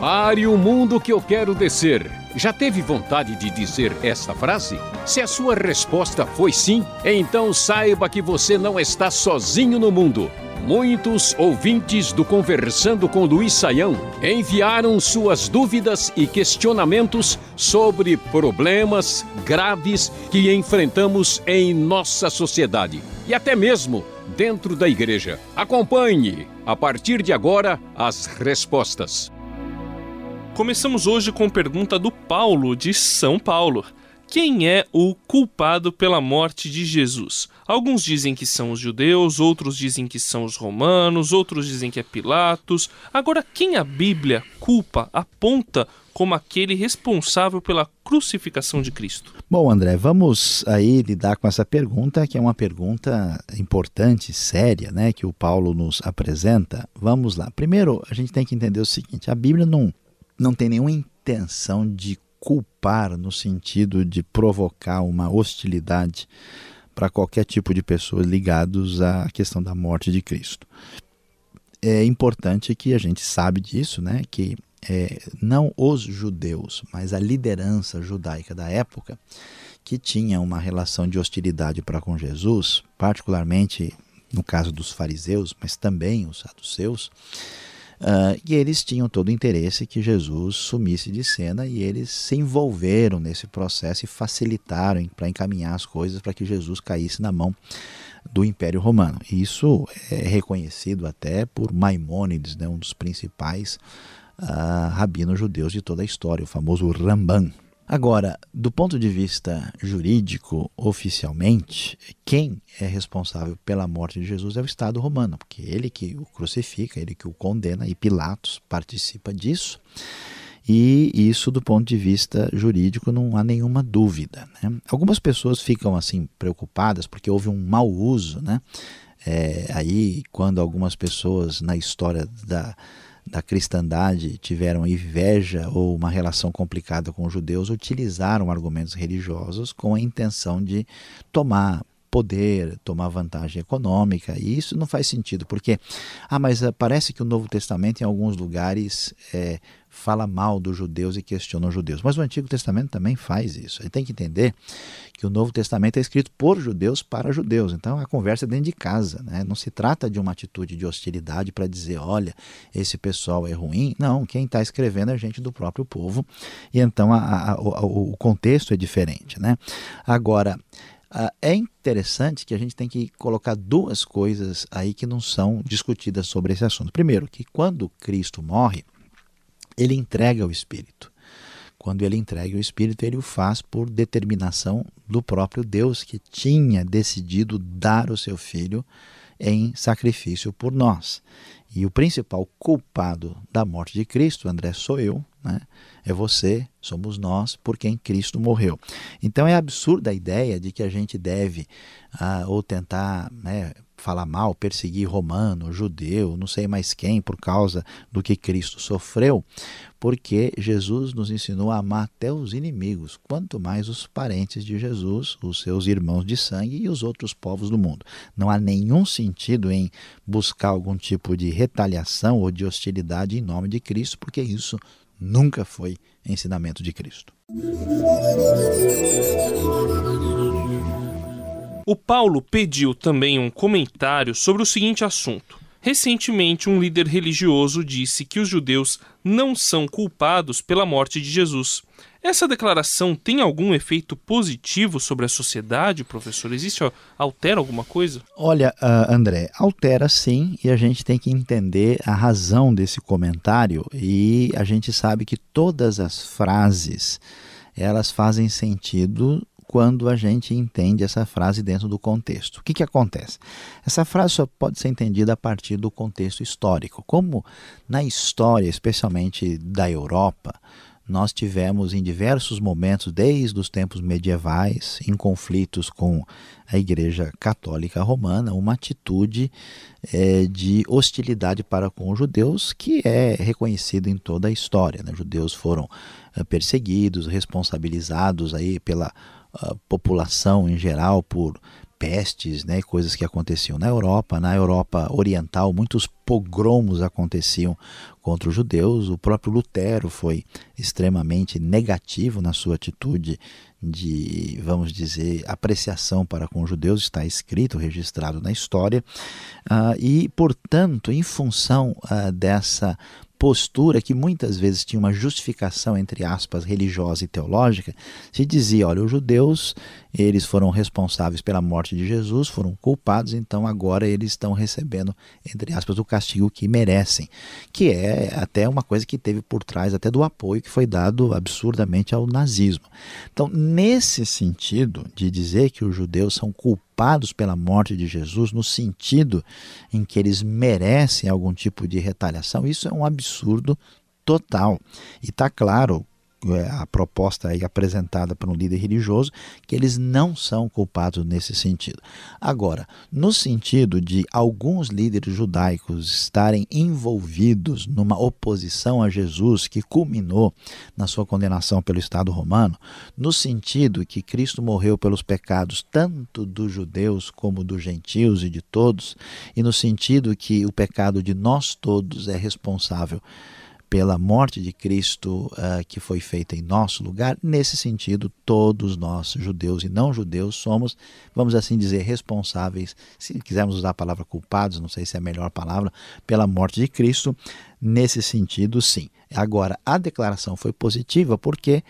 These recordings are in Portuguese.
Pare o mundo que eu quero descer. Já teve vontade de dizer esta frase? Se a sua resposta foi sim, então saiba que você não está sozinho no mundo. Muitos ouvintes do Conversando com Luiz Saião enviaram suas dúvidas e questionamentos sobre problemas graves que enfrentamos em nossa sociedade e até mesmo dentro da igreja. Acompanhe, a partir de agora, as respostas. Começamos hoje com pergunta do Paulo, de São Paulo. Quem é o culpado pela morte de Jesus? Alguns dizem que são os judeus, outros dizem que são os romanos, outros dizem que é Pilatos. Agora, quem a Bíblia culpa, aponta como aquele responsável pela crucificação de Cristo? Bom, André, vamos aí lidar com essa pergunta, que é uma pergunta importante, séria, né, que o Paulo nos apresenta. Vamos lá. Primeiro, a gente tem que entender o seguinte: a Bíblia não, não tem nenhuma intenção de culpar no sentido de provocar uma hostilidade para qualquer tipo de pessoas ligados à questão da morte de Cristo. É importante que a gente sabe disso, né? Que é, não os judeus, mas a liderança judaica da época, que tinha uma relação de hostilidade para com Jesus, particularmente no caso dos fariseus, mas também os saduceus, Uh, e eles tinham todo o interesse que Jesus sumisse de cena e eles se envolveram nesse processo e facilitaram para encaminhar as coisas para que Jesus caísse na mão do Império Romano. E isso é reconhecido até por Maimônides, né, um dos principais uh, rabinos judeus de toda a história, o famoso Ramban. Agora, do ponto de vista jurídico, oficialmente, quem é responsável pela morte de Jesus é o Estado romano, porque ele que o crucifica, ele que o condena, e Pilatos participa disso. E isso, do ponto de vista jurídico, não há nenhuma dúvida. Né? Algumas pessoas ficam assim preocupadas porque houve um mau uso, né? É, aí, quando algumas pessoas na história da da cristandade tiveram inveja ou uma relação complicada com os judeus, utilizaram argumentos religiosos com a intenção de tomar poder, tomar vantagem econômica, e isso não faz sentido, porque, ah, mas eh, parece que o Novo Testamento em alguns lugares é, fala mal dos judeus e questiona os judeus, mas o Antigo Testamento também faz isso. A gente tem que entender que o Novo Testamento é escrito por judeus para judeus, então a conversa é dentro de casa, né? não se trata de uma atitude de hostilidade para dizer, olha, esse pessoal é ruim, não, quem está escrevendo é gente do próprio povo, e então a, a, o, o contexto é diferente. Né? Agora, é interessante que a gente tem que colocar duas coisas aí que não são discutidas sobre esse assunto. Primeiro, que quando Cristo morre, ele entrega o Espírito. Quando ele entrega o Espírito, ele o faz por determinação do próprio Deus, que tinha decidido dar o seu Filho em sacrifício por nós. E o principal culpado da morte de Cristo, André, sou eu, né? é você, somos nós, por quem Cristo morreu. Então é absurda a ideia de que a gente deve ah, ou tentar né, falar mal, perseguir romano, judeu, não sei mais quem, por causa do que Cristo sofreu, porque Jesus nos ensinou a amar até os inimigos, quanto mais os parentes de Jesus, os seus irmãos de sangue e os outros povos do mundo. Não há nenhum sentido em buscar algum tipo de retaliação ou de hostilidade em nome de Cristo, porque isso nunca foi ensinamento de Cristo. O Paulo pediu também um comentário sobre o seguinte assunto. Recentemente, um líder religioso disse que os judeus não são culpados pela morte de Jesus. Essa declaração tem algum efeito positivo sobre a sociedade, professor? Existe, altera alguma coisa? Olha, uh, André, altera sim, e a gente tem que entender a razão desse comentário, e a gente sabe que todas as frases elas fazem sentido quando a gente entende essa frase dentro do contexto. O que, que acontece? Essa frase só pode ser entendida a partir do contexto histórico. Como na história, especialmente da Europa, nós tivemos em diversos momentos, desde os tempos medievais, em conflitos com a Igreja Católica Romana, uma atitude é, de hostilidade para com os judeus que é reconhecida em toda a história. Né? Os judeus foram é, perseguidos, responsabilizados aí pela população em geral por pestes, né, coisas que aconteciam na Europa, na Europa Oriental, muitos pogromos aconteciam contra os judeus. O próprio Lutero foi extremamente negativo na sua atitude de, vamos dizer, apreciação para com os judeus, está escrito, registrado na história, uh, e, portanto, em função uh, dessa postura que muitas vezes tinha uma justificação entre aspas religiosa e teológica, se dizia, olha, os judeus, eles foram responsáveis pela morte de Jesus, foram culpados, então agora eles estão recebendo entre aspas o castigo que merecem, que é até uma coisa que teve por trás até do apoio que foi dado absurdamente ao nazismo. Então, nesse sentido de dizer que os judeus são culpados culpados pela morte de Jesus, no sentido em que eles merecem algum tipo de retaliação, isso é um absurdo total. E está claro, a proposta aí apresentada por um líder religioso, que eles não são culpados nesse sentido. Agora, no sentido de alguns líderes judaicos estarem envolvidos numa oposição a Jesus que culminou na sua condenação pelo Estado romano, no sentido que Cristo morreu pelos pecados tanto dos judeus como dos gentios e de todos, e no sentido que o pecado de nós todos é responsável pela morte de Cristo uh, que foi feita em nosso lugar. Nesse sentido, todos nós, judeus e não judeus, somos, vamos assim dizer, responsáveis, se quisermos usar a palavra culpados, não sei se é a melhor palavra, pela morte de Cristo. Nesse sentido, sim. Agora, a declaração foi positiva porque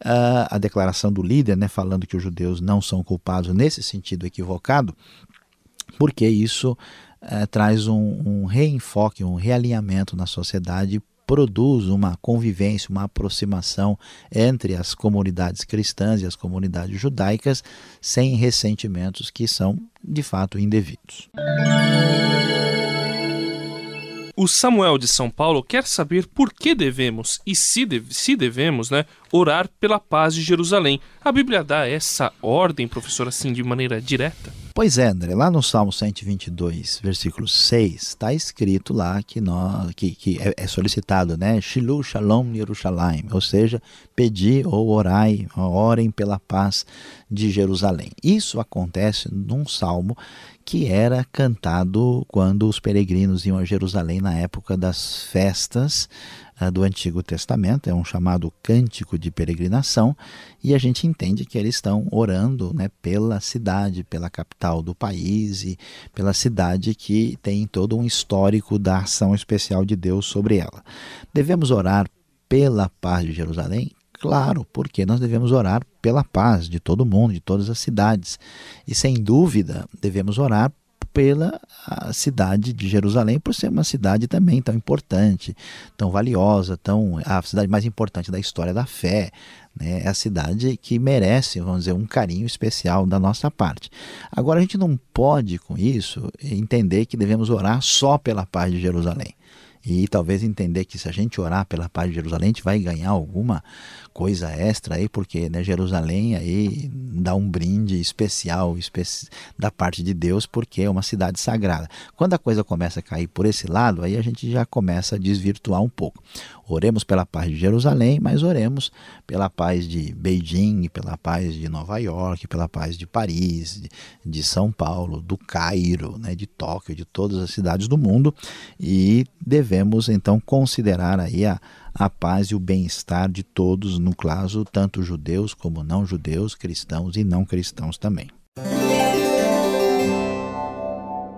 uh, a declaração do líder, né, falando que os judeus não são culpados nesse sentido equivocado, porque isso uh, traz um, um reenfoque, um realinhamento na sociedade produz uma convivência, uma aproximação entre as comunidades cristãs e as comunidades judaicas sem ressentimentos que são de fato indevidos. O Samuel de São Paulo quer saber por que devemos, e se, deve, se devemos, né, orar pela paz de Jerusalém. A Bíblia dá essa ordem, professor, assim, de maneira direta? Pois é, André, lá no Salmo 122, versículo 6, está escrito lá que, nós, que, que é, é, solicitado, né? Shilu Shalom Yerushalayim, ou seja, pedir ou orai, orem pela paz de Jerusalém. Isso acontece num salmo que era cantado quando os peregrinos iam a Jerusalém na época das festas uh, do Antigo Testamento, é um chamado cântico de peregrinação, e a gente entende que eles estão orando né, pela cidade, pela capital do país e pela cidade que tem todo um histórico da ação especial de Deus sobre ela. Devemos orar pela paz de Jerusalém? Claro, porque nós devemos orar pela paz de todo mundo, de todas as cidades. E sem dúvida, devemos orar pela cidade de Jerusalém, por ser uma cidade também tão importante, tão valiosa, tão a cidade mais importante da história da fé. Né? É a cidade que merece, vamos dizer, um carinho especial da nossa parte. Agora, a gente não pode, com isso, entender que devemos orar só pela paz de Jerusalém e talvez entender que se a gente orar pela paz de Jerusalém, a gente vai ganhar alguma coisa extra aí, porque né, Jerusalém aí dá um brinde especial especi da parte de Deus, porque é uma cidade sagrada. Quando a coisa começa a cair por esse lado, aí a gente já começa a desvirtuar um pouco. Oremos pela paz de Jerusalém, mas oremos pela paz de Beijing, pela paz de Nova York, pela paz de Paris, de, São Paulo, do Cairo, né, de Tóquio, de todas as cidades do mundo e devemos então considerar aí a, a paz e o bem-estar de todos, no caso, tanto judeus como não judeus, cristãos e não cristãos também.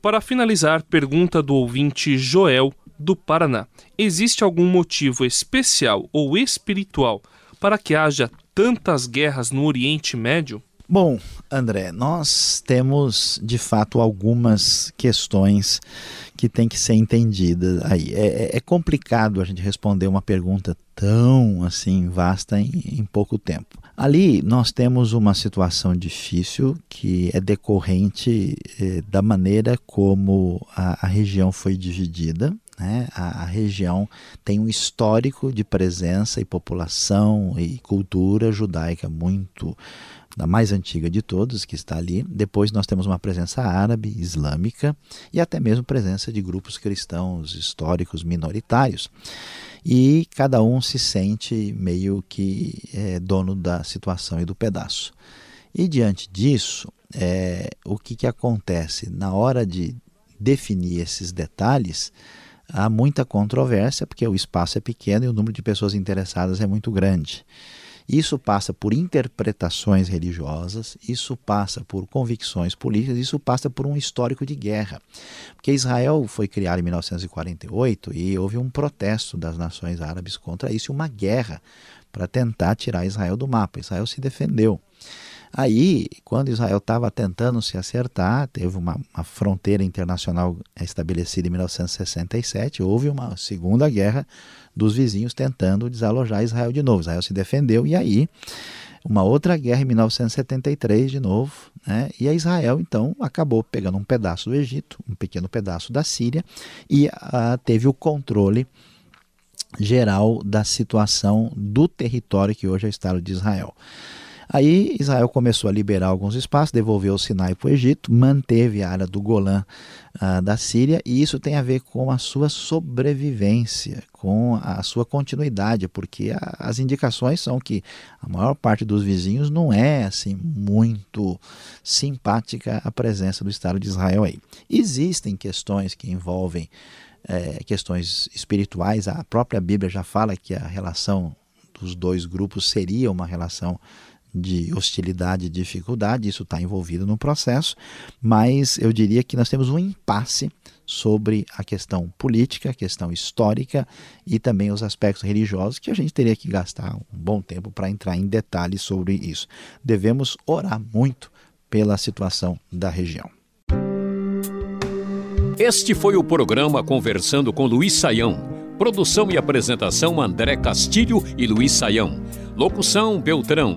Para finalizar, pergunta do ouvinte Joel do Paraná. Existe algum motivo especial ou espiritual para que haja tantas guerras no Oriente Médio? Bom, André, nós temos de fato algumas questões que têm que ser entendidas aí. É, é, é complicado a gente responder uma pergunta tão assim vasta em, em pouco tempo. Ali nós temos uma situação difícil que é decorrente eh, da maneira como a, a região foi dividida né? A, a, região tem um histórico de presença e população e cultura judaica muito da mais antiga de todos que está ali. Depois nós temos uma presença árabe, islâmica e até mesmo presença de grupos cristãos históricos minoritários. E cada um se sente meio que é, dono da situação e do pedaço. E diante disso, é, o que, que acontece? Na hora de definir esses detalhes, há muita controvérsia, porque o espaço é pequeno e o número de pessoas interessadas é muito grande. Isso passa por interpretações religiosas, isso passa por convicções políticas, isso passa por um histórico de guerra. Porque Israel foi criado em 1948 e houve um protesto das nações árabes contra isso, uma guerra para tentar tirar Israel do mapa. Israel se defendeu. Aí, quando Israel estava tentando se acertar, teve uma, uma, fronteira internacional estabelecida em 1967, houve uma segunda guerra dos vizinhos tentando desalojar Israel de novo. Israel se defendeu e aí uma outra guerra em 1973 de novo, né? e a Israel então acabou pegando um pedaço do Egito, um pequeno pedaço da Síria e uh, teve o controle geral da situação do território que hoje é o Estado de Israel. Aí Israel começou a liberar alguns espaços, devolveu o Sinai para o Egito, manteve a área do Golã uh, da Síria, e isso tem a ver com a sua sobrevivência, com a sua continuidade, porque a, as indicações são que a maior parte dos vizinhos não é assim muito simpática a presença do Estado de Israel aí. Existem questões que envolvem é, questões espirituais, a própria Bíblia já fala que a relação dos dois grupos seria uma relação de hostilidade e dificuldade, isso está envolvido no processo, mas eu diria que nós temos um impasse sobre a questão política, a questão histórica e também os aspectos religiosos que a gente teria que gastar um bom tempo para entrar em detalhes sobre isso. Devemos orar muito pela situação da região. Este foi o programa Conversando com Luiz Saião. Produção e apresentação André Castilho e Luiz Saião. Locução Beltrão.